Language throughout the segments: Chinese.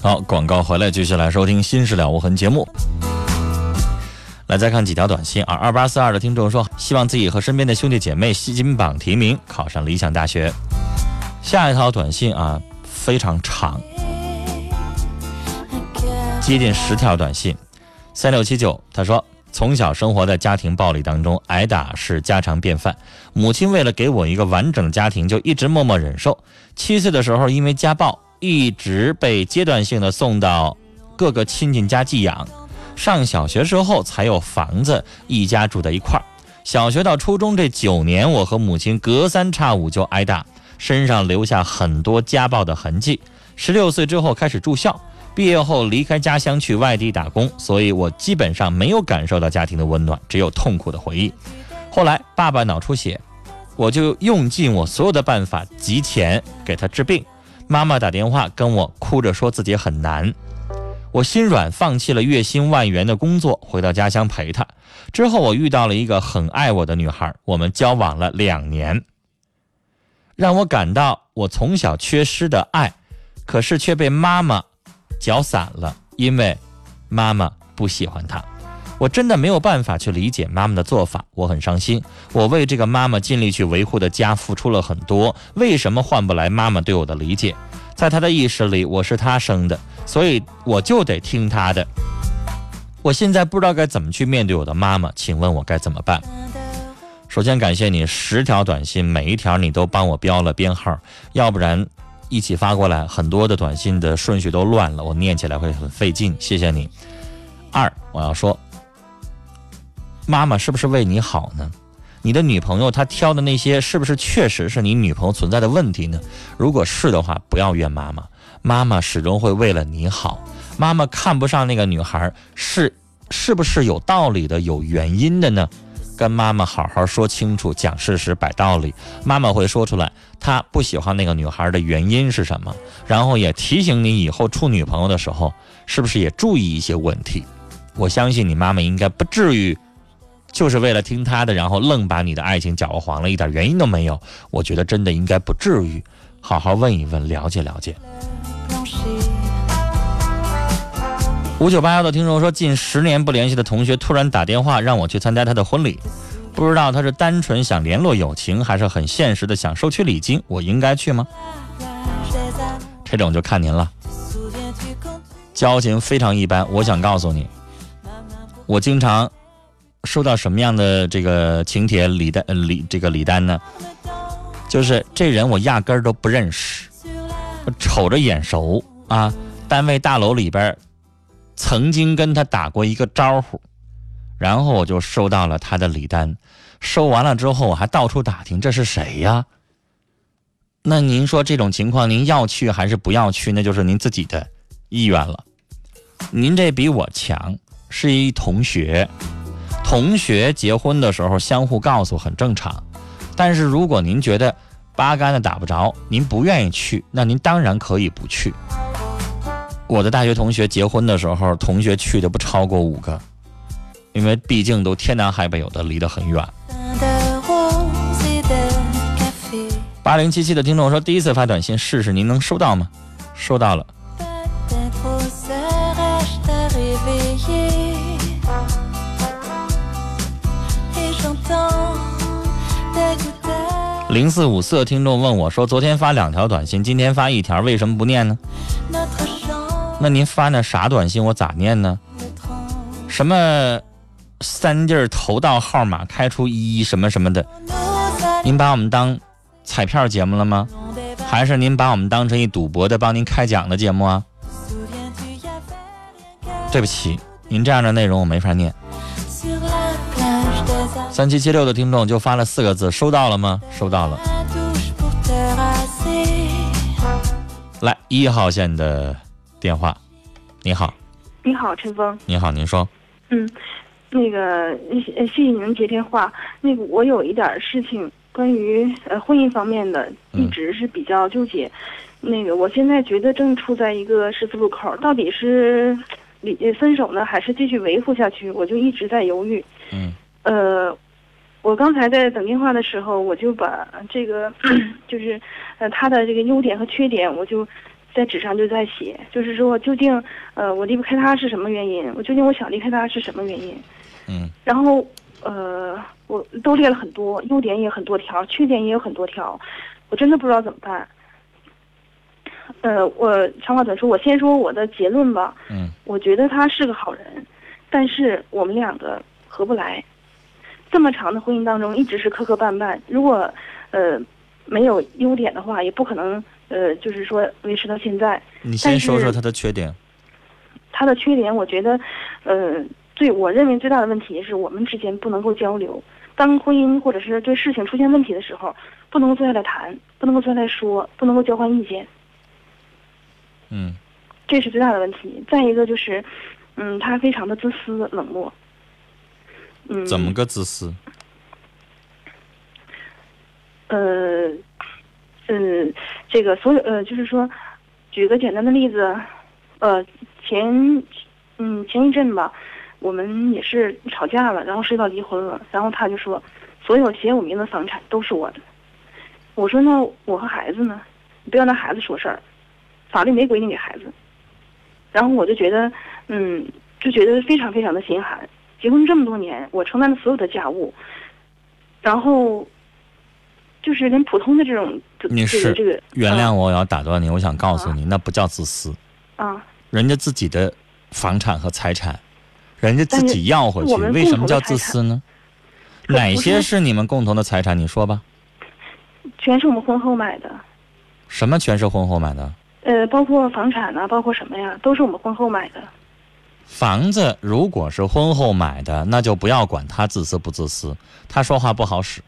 好，广告回来，继续来收听《心事了无痕》节目。来，再看几条短信啊。二八四二的听众说，希望自己和身边的兄弟姐妹吸金榜题名，考上理想大学。下一条短信啊，非常长，接近十条短信。三六七九，他说。从小生活在家庭暴力当中，挨打是家常便饭。母亲为了给我一个完整的家庭，就一直默默忍受。七岁的时候，因为家暴，一直被阶段性的送到各个亲戚家寄养。上小学时候才有房子，一家住在一块儿。小学到初中这九年，我和母亲隔三差五就挨打，身上留下很多家暴的痕迹。十六岁之后开始住校。毕业后离开家乡去外地打工，所以我基本上没有感受到家庭的温暖，只有痛苦的回忆。后来爸爸脑出血，我就用尽我所有的办法集钱给他治病。妈妈打电话跟我哭着说自己很难，我心软，放弃了月薪万元的工作，回到家乡陪他。之后我遇到了一个很爱我的女孩，我们交往了两年，让我感到我从小缺失的爱，可是却被妈妈。搅散了，因为妈妈不喜欢他。我真的没有办法去理解妈妈的做法，我很伤心。我为这个妈妈尽力去维护的家付出了很多，为什么换不来妈妈对我的理解？在她的意识里，我是她生的，所以我就得听她的。我现在不知道该怎么去面对我的妈妈，请问我该怎么办？首先感谢你十条短信，每一条你都帮我标了编号，要不然。一起发过来，很多的短信的顺序都乱了，我念起来会很费劲。谢谢你。二，我要说，妈妈是不是为你好呢？你的女朋友她挑的那些，是不是确实是你女朋友存在的问题呢？如果是的话，不要怨妈妈，妈妈始终会为了你好。妈妈看不上那个女孩，是是不是有道理的、有原因的呢？跟妈妈好好说清楚，讲事实，摆道理，妈妈会说出来。她不喜欢那个女孩的原因是什么？然后也提醒你以后处女朋友的时候，是不是也注意一些问题？我相信你妈妈应该不至于，就是为了听她的，然后愣把你的爱情搅和黄了，一点原因都没有。我觉得真的应该不至于，好好问一问，了解了解。五九八幺的听众说，近十年不联系的同学突然打电话让我去参加他的婚礼，不知道他是单纯想联络友情，还是很现实的想收取礼金，我应该去吗？这种就看您了。交情非常一般，我想告诉你，我经常收到什么样的这个请帖礼单礼这个礼单呢？就是这人我压根儿都不认识，瞅着眼熟啊，单位大楼里边。曾经跟他打过一个招呼，然后我就收到了他的礼单，收完了之后我还到处打听这是谁呀？那您说这种情况您要去还是不要去？那就是您自己的意愿了。您这比我强，是一同学，同学结婚的时候相互告诉很正常，但是如果您觉得八竿子打不着，您不愿意去，那您当然可以不去。我的大学同学结婚的时候，同学去的不超过五个，因为毕竟都天南海北，有的离得很远。八零七七的听众说，第一次发短信试试，您能收到吗？收到了。零四五四听众问我说：“昨天发两条短信，今天发一条，为什么不念呢？”那您发那啥短信，我咋念呢？什么三地儿投到号码开出一什么什么的？您把我们当彩票节目了吗？还是您把我们当成一赌博的帮您开奖的节目啊？对不起，您这样的内容我没法念。三七七六的听众就发了四个字：收到了吗？收到了。来一号线的电话，你好，你好，陈峰。你好，您说。嗯，那个谢谢谢你们接电话。那个我有一点事情，关于呃婚姻方面的，一直是比较纠结。那个我现在觉得正处在一个十字路口，到底是离分手呢，还是继续维护下去？我就一直在犹豫。嗯。呃，我刚才在等电话的时候，我就把这个 就是呃他的这个优点和缺点，我就在纸上就在写，就是说究竟呃我离不开他是什么原因？我究竟我想离开他是什么原因？嗯。然后呃我都列了很多，优点也很多条，缺点也有很多条，我真的不知道怎么办。呃，我长话短说，我先说我的结论吧。嗯。我觉得他是个好人，但是我们两个合不来。这么长的婚姻当中，一直是磕磕绊绊。如果呃没有优点的话，也不可能呃就是说维持到现在。你先说说他的缺点。他的缺点，我觉得呃最我认为最大的问题是我们之间不能够交流。当婚姻或者是对事情出现问题的时候，不能够坐下来谈，不能够坐下来说，不能够交换意见。嗯。这是最大的问题。再一个就是，嗯，他非常的自私冷漠。嗯，怎么个自私？呃，嗯，这个所有呃，就是说，举个简单的例子，呃，前嗯前一阵吧，我们也是吵架了，然后涉及到离婚了，然后他就说，所有写我名字的房产都是我的。我说那我和孩子呢？你不要拿孩子说事儿，法律没规定给孩子。然后我就觉得，嗯，就觉得非常非常的心寒。结婚这么多年，我承担了所有的家务，然后就是连普通的这种，你是这个原谅我，我要打断你，我想告诉你，那不叫自私啊。人家自己的房产和财产，人家自己要回去，为什么叫自私呢？哪些是你们共同的财产？你说吧。全是我们婚后买的。什么全是婚后买的？呃，包括房产啊，包括什么呀，都是我们婚后买的。房子如果是婚后买的，那就不要管他自私不自私，他说话不好使。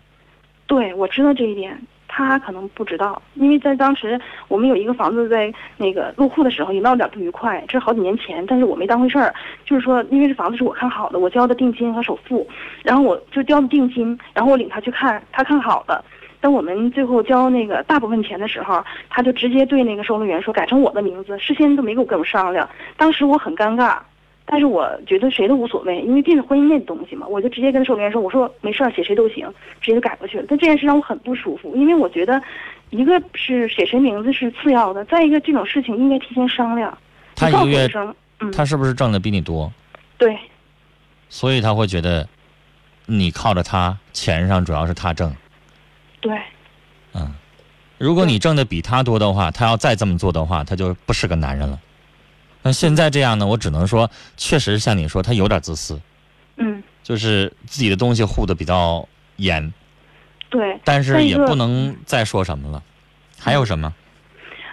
对，我知道这一点，他可能不知道，因为在当时我们有一个房子在那个入户的时候也闹点不愉快，这是好几年前，但是我没当回事儿。就是说，因为这房子是我看好的，我交的定金和首付，然后我就交的定金，然后我领他去看，他看好了。等我们最后交那个大部分钱的时候，他就直接对那个收楼员说改成我的名字，事先都没跟我跟我商量。当时我很尴尬。但是我觉得谁都无所谓，因为这是婚姻内的东西嘛，我就直接跟售楼员说：“我说没事儿，写谁都行，直接就改过去了。”但这件事让我很不舒服，因为我觉得，一个是写谁名字是次要的，再一个这种事情应该提前商量。他一个月，嗯，他是不是挣的比你多？对。所以他会觉得，你靠着他，钱上主要是他挣。对。嗯，如果你挣的比他多的话，他要再这么做的话，他就不是个男人了。那现在这样呢？我只能说，确实像你说，他有点自私。嗯。就是自己的东西护的比较严。对。但是也不能再说什么了。还有什么？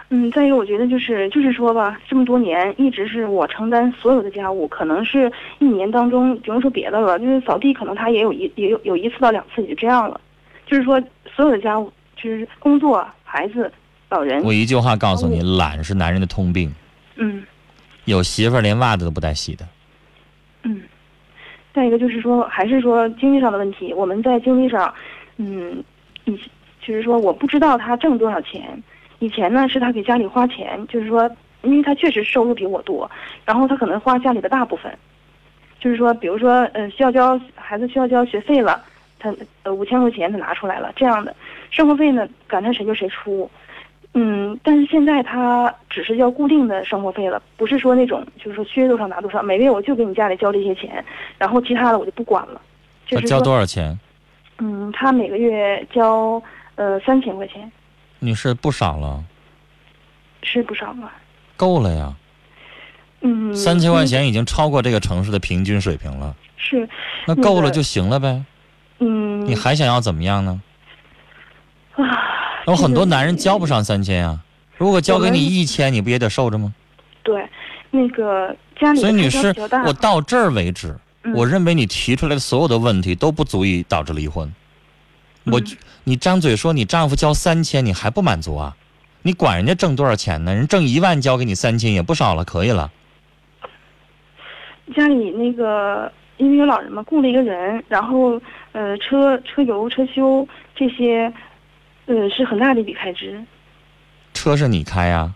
嗯，再一个，我觉得就是就是说吧，这么多年一直是我承担所有的家务，可能是一年当中不用说别的了，就是扫地，可能他也有一也有有一次到两次也就这样了。就是说，所有的家务，就是工作、孩子、老人。我一句话告诉你，懒是男人的通病。嗯。有媳妇儿连袜子都不带洗的。嗯，再一个就是说，还是说经济上的问题。我们在经济上，嗯，以就是说，我不知道他挣多少钱。以前呢，是他给家里花钱，就是说，因为他确实收入比我多，然后他可能花家里的大部分。就是说，比如说，呃，需要交孩子需要交学费了，他呃五千块钱他拿出来了，这样的生活费呢，赶上谁就谁出。嗯，但是现在他只是要固定的生活费了，不是说那种就是说缺多少拿多少，每月我就给你家里交这些钱，然后其他的我就不管了。他交多少钱？嗯，他每个月交呃，三千块钱女士不少了，是不少了？够了呀，嗯，三千块钱已经超过这个城市的平均水平了，是，那那个够了就行了呗。嗯，你还想要怎么样呢？啊，有很多男人交不上三千呀，如果交给你一千，你不也得受着吗？对，那个家里所以，女士我到这儿为止，嗯我认为你提出来的所有的问题都不足以导致离婚。我嗯，你张嘴说你丈夫交三千，你还不满足啊？你管人家挣多少钱呢？人挣一万交给你三千也不少了，可以了。家里那个因为有老人嘛，雇了一个人，然后呃，车车油、车修这些，呃，是很大的一笔开支。车是你开呀、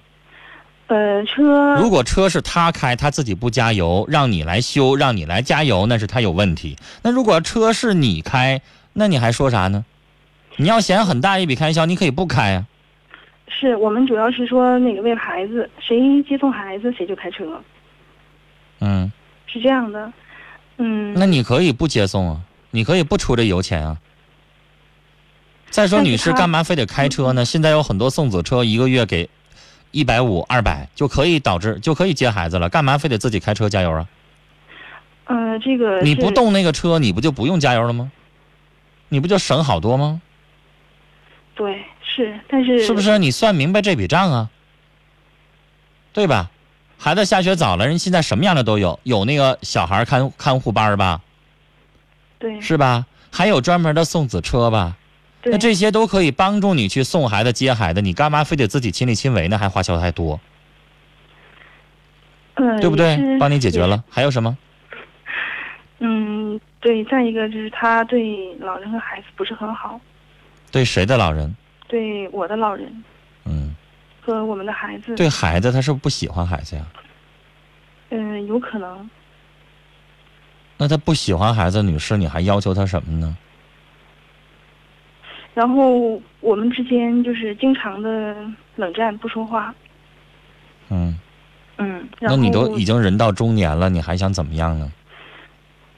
呃，车如果车是他开，他自己不加油，让你来修，让你来加油，那是他有问题。那如果车是你开，那你还说啥呢？你要嫌很大一笔开销，你可以不开啊。是我们主要是说那个为了孩子，谁接送孩子谁就开车，嗯，是这样的。嗯，那你可以不接送啊，你可以不出这油钱啊。再说，女士干嘛非得开车呢？现在有很多送子车，一个月给一百五、二百就可以导致就可以接孩子了，干嘛非得自己开车加油啊？呃，这个你不动那个车，你不就不用加油了吗？你不就省好多吗？对，是，但是是不？是？你算明白这笔账啊，对吧？孩子下学早了，人现在什么样的都有，有那个小孩看看护班吧，对，是吧？还有专门的送子车吧？对那这些都可以帮助你去送孩子、接孩子，你干嘛非得自己亲力亲为呢？还花销还多，呃，对不对？帮你解决。了，还有什么？嗯，对。再一个就是他对老人和孩子不是很好，对谁的老人？对我的老人嗯，和我们的孩子，对孩子，他是不是不喜欢孩子呀？嗯、有可能。那他不喜欢孩子，女士，你还要求他什么呢？然后我们之间就是经常的冷战，不说话。嗯，嗯，那你都已经人到中年了，你还想怎么样呢？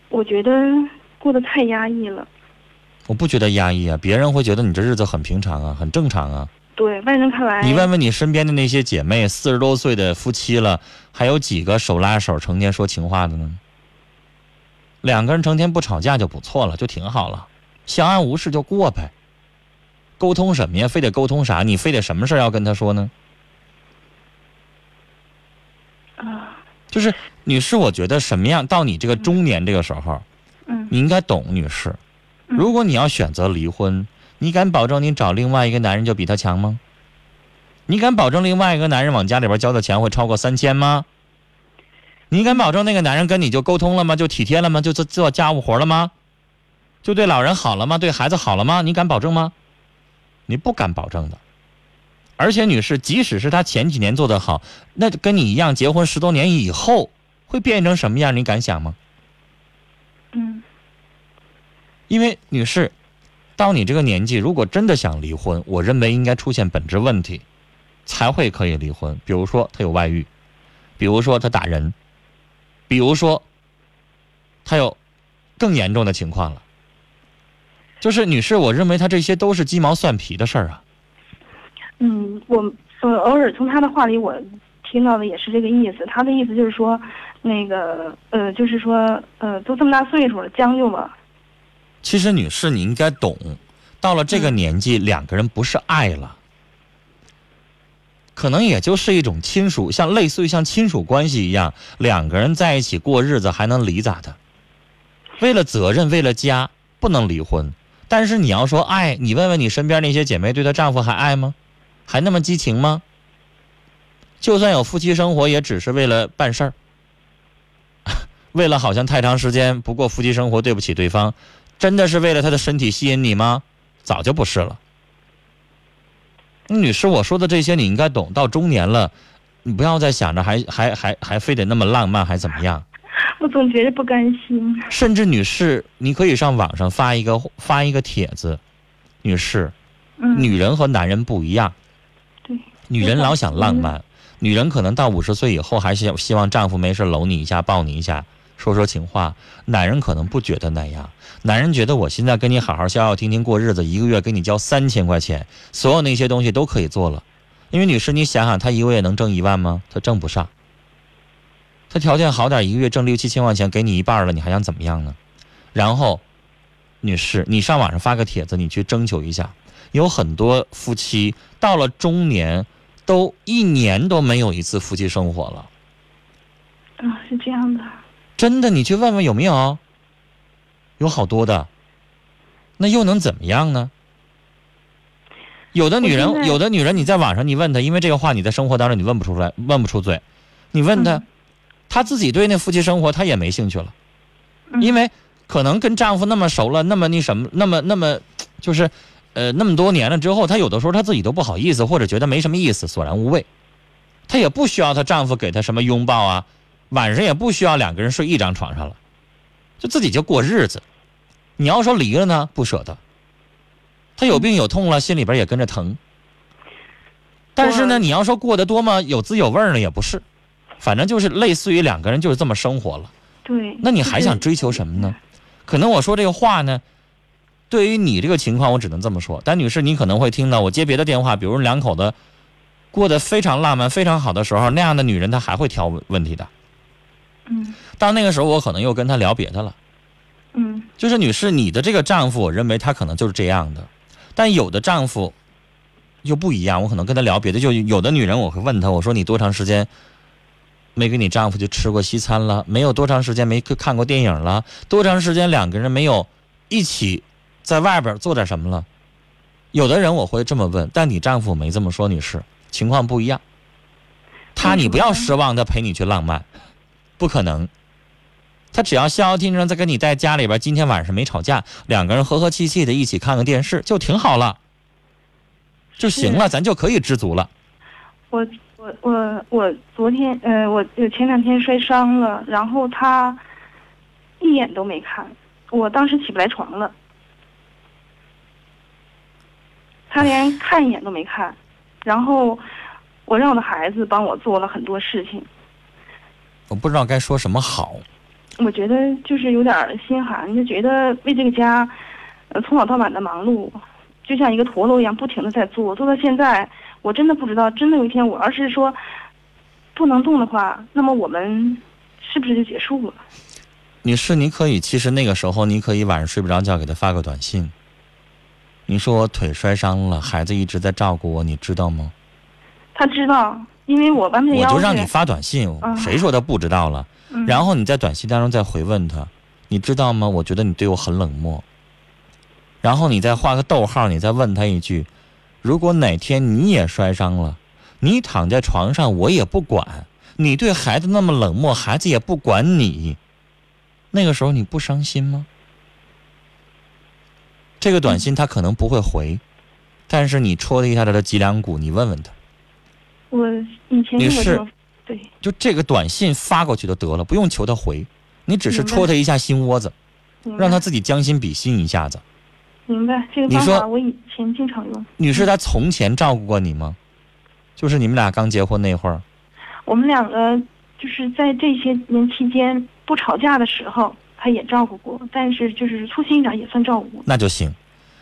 我觉得过得太压抑了。我不觉得压抑啊，别人会觉得你这日子很平常啊，很正常啊。对外人看来，你问问你身边的那些姐妹，四十多岁的夫妻了，还有几个手拉手成天说情话的呢？两个人成天不吵架就不错了，就挺好了，相安无事就过呗。沟通什么呀？非得沟通啥？你非得什么事儿要跟他说呢？啊，就是女士，我觉得什么样到你这个中年这个时候，嗯你应该懂，女士。嗯如果你要选择离婚，你敢保证你找另外一个男人就比他强吗？你敢保证另外一个男人往家里边交的钱会超过三千吗？你敢保证那个男人跟你就沟通了吗？就体贴了吗？就做做家务活了吗？就对老人好了吗？对孩子好了吗？你敢保证吗？你不敢保证的。而且，女士，即使是他前几年做得好，那跟你一样，结婚十多年以后会变成什么样？你敢想吗？嗯因为女士，到你这个年纪，如果真的想离婚，我认为应该出现本质问题，才会可以离婚。比如说他有外遇，比如说他打人，比如说他有更严重的情况了。就是女士，我认为他这些都是鸡毛蒜皮的事儿啊。嗯，我呃偶尔从他的话里我听到的也是这个意思。他的意思就是说，那个呃，就是说呃，都这么大岁数了，将就吧。其实，女士，你应该懂，到了这个年纪，两个人不是爱了，可能也就是一种亲属，像类似于像亲属关系一样，两个人在一起过日子还能离咋的？为了责任，为了家，不能离婚。但是你要说爱，你问问你身边那些姐妹，对她丈夫还爱吗？还那么激情吗？就算有夫妻生活，也只是为了办事儿，为了好像太长时间不过夫妻生活，对不起对方。真的是为了他的身体吸引你吗？早就不是了。女士，我说的这些你应该懂。到中年了，你不要再想着还还还还非得那么浪漫，还怎么样？我总觉得不甘心。甚至女士，你可以上网上发一个发一个帖子。女士，嗯，女人和男人不一样，对，女人老想浪漫，女人可能到五十岁以后还是希望丈夫没事搂你一下、抱你一下，说说情话。男人可能不觉得那样，男人觉得我现在跟你好好笑笑听听过日子，一个月给你交三千块钱，所有那些东西都可以做了。因为女士，你想想，他一个月能挣一万吗？他挣不上。他条件好点，一个月挣六七千块钱，给你一半了，你还想怎么样呢？然后，女士，你上网上发个帖子，你去征求一下，有很多夫妻到了中年，都一年都没有一次夫妻生活了。啊，是这样的。真的，你去问问有没有？有好多的。那又能怎么样呢？有的女人，有的女人，你在网上你问她，因为这个话你在生活当中你问不出来，问不出嘴。你问她，嗯她自己对那夫妻生活她也没兴趣了，嗯因为可能跟丈夫那么熟了，那么那什么，那么那么就是，呃，那么多年了之后，她有的时候她自己都不好意思，或者觉得没什么意思，索然无味。她也不需要她丈夫给她什么拥抱啊，晚上也不需要两个人睡一张床上了，就自己就过日子。你要说离了呢，不舍得。她有病有痛了，心里边也跟着疼。但是呢，你要说过得多么有滋有味儿呢，也不是。反正就是类似于两个人就是这么生活了。对。那你还想追求什么呢？可能我说这个话呢，对于你这个情况，我只能这么说。但女士，你可能会听到我接别的电话，比如两口子过得非常浪漫、非常好的时候，那样的女人她还会挑问问题的。嗯到那个时候，我可能又跟她聊别的了。嗯就是女士，你的这个丈夫，我认为他可能就是这样的，但有的丈夫又不一样。我可能跟他聊别的，就有的女人，我会问她，我说你多长时间没跟你丈夫去吃过西餐了？没有多长时间没去看过电影了？多长时间两个人没有一起在外边做点什么了？有的人我会这么问，但你丈夫没这么说，女士，情况不一样。他你不要奢望他陪你去浪漫，不可能。他只要消消停停在跟你在家里边，今天晚上没吵架，两个人和和气气的一起看个电视就挺好了，就行了，咱就可以知足了。我我我我昨天呃，我呃前两天摔伤了，然后他一眼都没看，我当时起不来床了，他连看一眼都没看，然后我让我的孩子帮我做了很多事情，我不知道该说什么好。我觉得就是有点心寒，就觉得为这个家，呃，从早到晚的忙碌，就像一个陀螺一样，不停的在做，做到现在，我真的不知道，真的有一天我要是说不能动的话，那么我们是不是就结束了？女士，你可以，其实那个时候你可以晚上睡不着觉，给他发个短信。你说我腿摔伤了，孩子一直在照顾我，你知道吗？他知道，因为我完我就让你发短信，嗯谁说他不知道了？嗯、然后你在短信当中再回问他，你知道吗？我觉得你对我很冷漠。然后你再画个逗号，你再问他一句：如果哪天你也摔伤了，你躺在床上，我也不管，你对孩子那么冷漠，孩子也不管你，那个时候你不伤心吗？这个短信他可能不会回，但是你戳了一下他的脊梁骨，你问问他。我以前女士那个时候，对，就这个短信发过去就得了，不用求他回，你只是戳他一下心窝子，让他自己将心比心一下子。明白这个方法，我以前经常用。女士，她从前照顾过你吗？就是你们俩刚结婚那会儿，我们两个就是在这些年期间不吵架的时候，她也照顾过，但是就是粗心一点也算照顾过。那就行。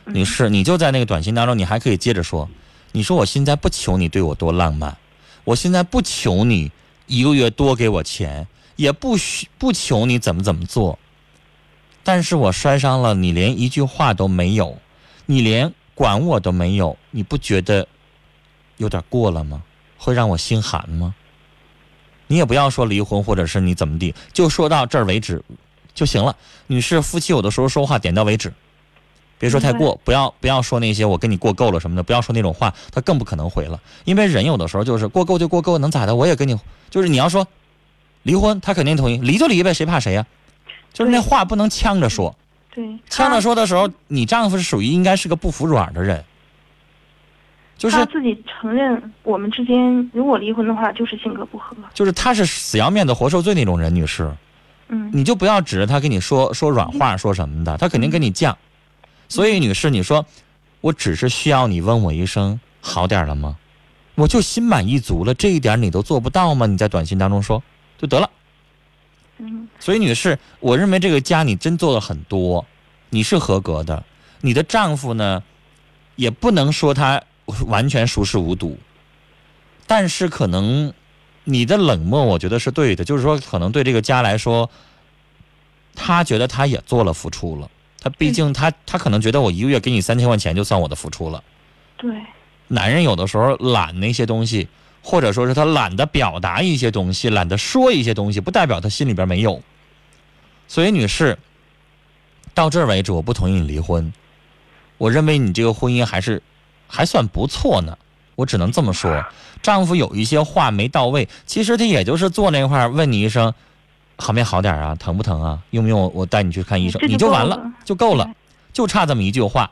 嗯女士，你就在那个短信当中，你还可以接着说，你说我现在不求你对我多浪漫，我现在不求你一个月多给我钱，也不需不求你怎么怎么做，但是我摔伤了，你连一句话都没有，你连管我都没有，你不觉得有点过了吗？会让我心寒吗？你也不要说离婚，或者是你怎么地，就说到这儿为止就行了。女士，夫妻有的时候说话点到为止，别说太过，不要不要说那些我跟你过够了什么的，不要说那种话，他更不可能回了。因为人有的时候就是过够就过够，能咋的？我也跟你，就是你要说离婚，他肯定同意，离就离呗，谁怕谁呀、就是那话不能呛着说，对，呛着说的时候，你丈夫是属于应该是个不服软的人，就是他自己承认我们之间如果离婚的话，就是性格不合。就是他是死要面子活受罪那种人，女士。嗯，你就不要指着他跟你说说软话说什么的，他肯定跟你犟。所以，女士，你说我只是需要你问我一声好点了吗？我就心满意足了，这一点你都做不到吗？你在短信当中说就得了。嗯所以，女士，我认为这个家你真做了很多，你是合格的。你的丈夫呢，也不能说他完全熟视无睹，但是可能你的冷漠，我觉得是对的。就是说，可能对这个家来说，他觉得他也做了付出了。他毕竟他他可能觉得我一个月给你三千块钱就算我的付出了。对，男人有的时候懒那些东西，或者说是他懒得表达一些东西，懒得说一些东西，不代表他心里边没有。所以，女士，到这儿为止，我不同意你离婚。我认为你这个婚姻还是还算不错呢。我只能这么说，丈夫有一些话没到位，其实他也就是坐那块儿问你一声，好没好点啊？疼不疼啊？用不用我我带你去看医生？就你就完了，就够了，就差这么一句话。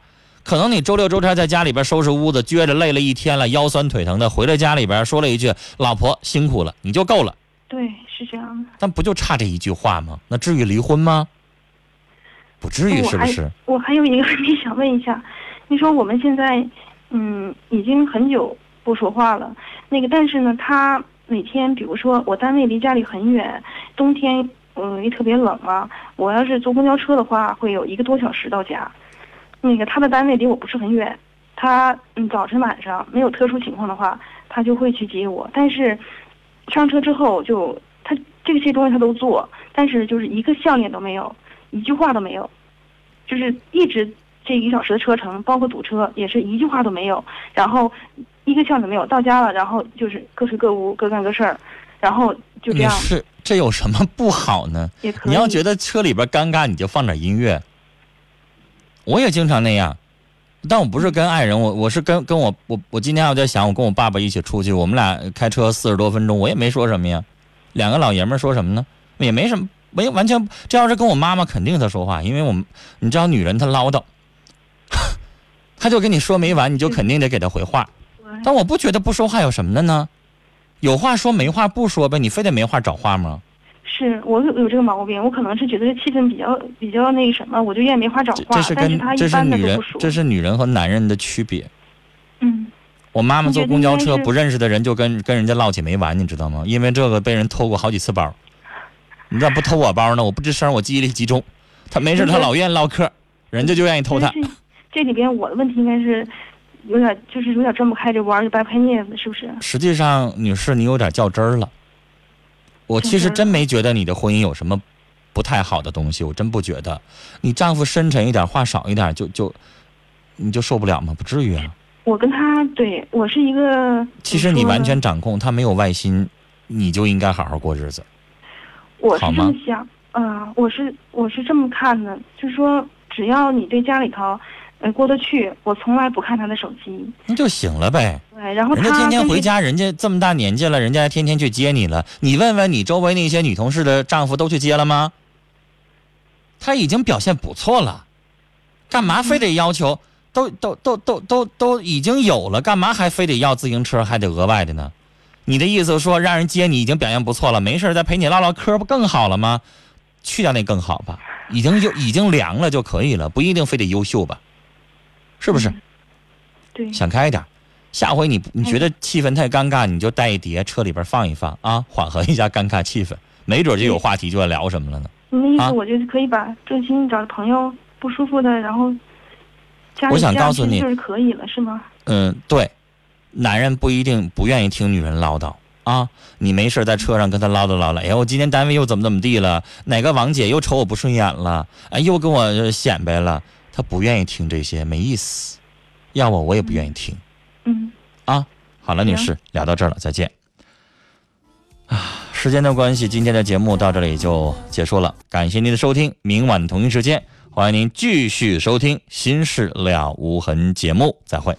可能你周六周天在家里边收拾屋子，撅着累了一天了，腰酸腿疼的，回到家里边说了一句“老婆辛苦了”，你就够了。对，是这样的。但不就差这一句话吗？那至于离婚吗？不至于，是不是？我还有一个问题想问一下，你说我们现在，嗯，已经很久不说话了，那个，但是呢，他每天，比如说我单位离家里很远，冬天，嗯，也特别冷啊，我要是坐公交车的话，会有一个多小时到家。那个他的单位离我不是很远，他嗯早晨晚上没有特殊情况的话，他就会去接我，但是上车之后就他这些东西他都做，但是就是一个笑脸都没有，一句话都没有。就是一直这一个小时的车程，包括堵车，也是一句话都没有，然后一个笑脸没有。到家了，然后就是各睡各屋，各干各事儿，然后就这样是，这有什么不好呢？你要觉得车里边尴尬，你就放点音乐。我也经常那样，但我不是跟爱人，我我是跟跟我我我今天我在想，我跟我爸爸一起出去，我们俩开车四十多分钟，我也没说什么呀。两个老爷们说什么呢？也没什么，没完全。这要是跟我妈妈，肯定她说话，因为我们你知道，女人她唠叨，她就跟你说没完，你就肯定得给她回话。但我不觉得不说话有什么的呢，有话说没话不说呗，你非得没话找话吗？是我有有这个毛病，我可能是觉得这气氛比较比较那个什么，我就愿意没话找话。这这是跟这是女人。这是女人和男人的区别。嗯，我妈妈坐公交车，不认识的人就跟跟人家唠起没完，你知道吗？因为这个被人偷过好几次包。你咋不偷我包呢？我不吱声，我记忆力集中。他没事，他老愿意唠嗑，人家就愿意偷他。这里边我的问题应该是有点就是有点转不开这弯，就掰不开镊子，是不是？实际上，女士，你有点较真儿了。我其实真没觉得你的婚姻有什么不太好的东西，我真不觉得。你丈夫深沉一点，话少一点，就就你就受不了吗？不至于啊。我跟他对我是一个，其实你完全掌控，他没有外心，你就应该好好过日子。我是这么想，啊、我是我是这么看的，就是说，只要你对家里头，呃，过得去，我从来不看他的手机。那就行了呗。对，然后人家天天回家，人家这么大年纪了，人家还天天去接你了。你问问你周围那些女同事的丈夫都去接了吗？他已经表现不错了，干嘛非得要求？都都都都都都已经有了，干嘛还非得要自行车，还得额外的呢？你的意思说让人接你已经表现不错了，没事再陪你唠唠嗑，不更好了吗？去掉那更好吧，已经就已经凉了就可以了，不一定非得优秀吧？是不是？对，想开一点，下回你你觉得气氛太尴尬，你就带一碟车里边放一放啊，缓和一下尴尬气氛，没准就有话题就要聊什么了呢。你的意啊思，我就是可以把郑鑫找朋友不舒服的，然后我想告诉你就是可以了，是吗？嗯，对，男人不一定不愿意听女人唠叨啊。你没事在车上跟他唠叨唠叨，哎呀，我今天单位又怎么怎么地了，哪个王姐又瞅我不顺眼了，哎，又跟我呃显摆了，他不愿意听这些，没意思。要我我也不愿意听。嗯，啊，好了，女士，聊到这儿了，再见。啊，时间的关系，今天的节目到这里就结束了，感谢您的收听，明晚同一时间，欢迎您继续收听《心事了无痕》节目，再会。